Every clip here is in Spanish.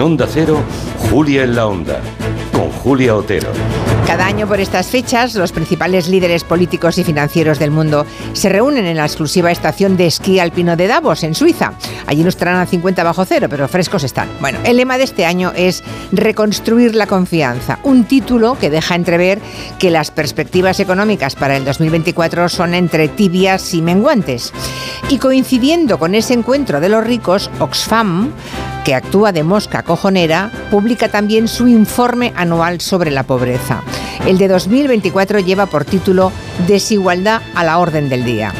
En Onda Cero, Julia en la Onda, con Julia Otero. Cada año por estas fechas, los principales líderes políticos y financieros del mundo se reúnen en la exclusiva estación de esquí alpino de Davos, en Suiza. Allí no estarán a 50 bajo cero, pero frescos están. Bueno, el lema de este año es Reconstruir la confianza, un título que deja entrever que las perspectivas económicas para el 2024 son entre tibias y menguantes. Y coincidiendo con ese encuentro de los ricos, Oxfam que actúa de mosca cojonera, publica también su informe anual sobre la pobreza. El de 2024 lleva por título Desigualdad a la orden del día.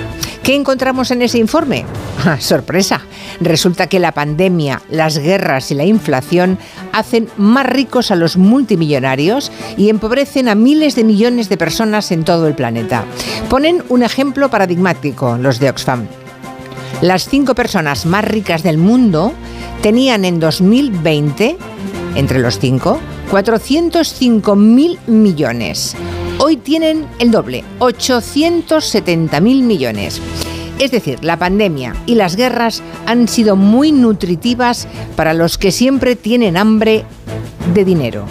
¿Qué encontramos en ese informe? Ah, sorpresa. Resulta que la pandemia, las guerras y la inflación hacen más ricos a los multimillonarios y empobrecen a miles de millones de personas en todo el planeta. Ponen un ejemplo paradigmático los de Oxfam. Las cinco personas más ricas del mundo tenían en 2020, entre los cinco, 405 mil millones. Hoy tienen el doble, 870 mil millones. Es decir, la pandemia y las guerras han sido muy nutritivas para los que siempre tienen hambre de dinero.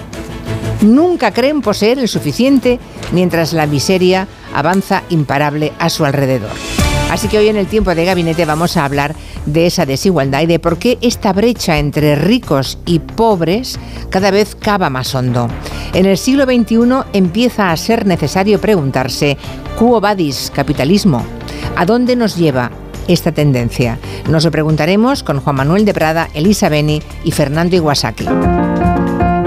Nunca creen poseer el suficiente mientras la miseria avanza imparable a su alrededor. Así que hoy en el tiempo de gabinete vamos a hablar de esa desigualdad y de por qué esta brecha entre ricos y pobres cada vez cava más hondo. En el siglo XXI empieza a ser necesario preguntarse, ¿Quo vadis capitalismo? ¿A dónde nos lleva esta tendencia? Nos lo preguntaremos con Juan Manuel de Prada, Elisa Beni y Fernando Iwasaki.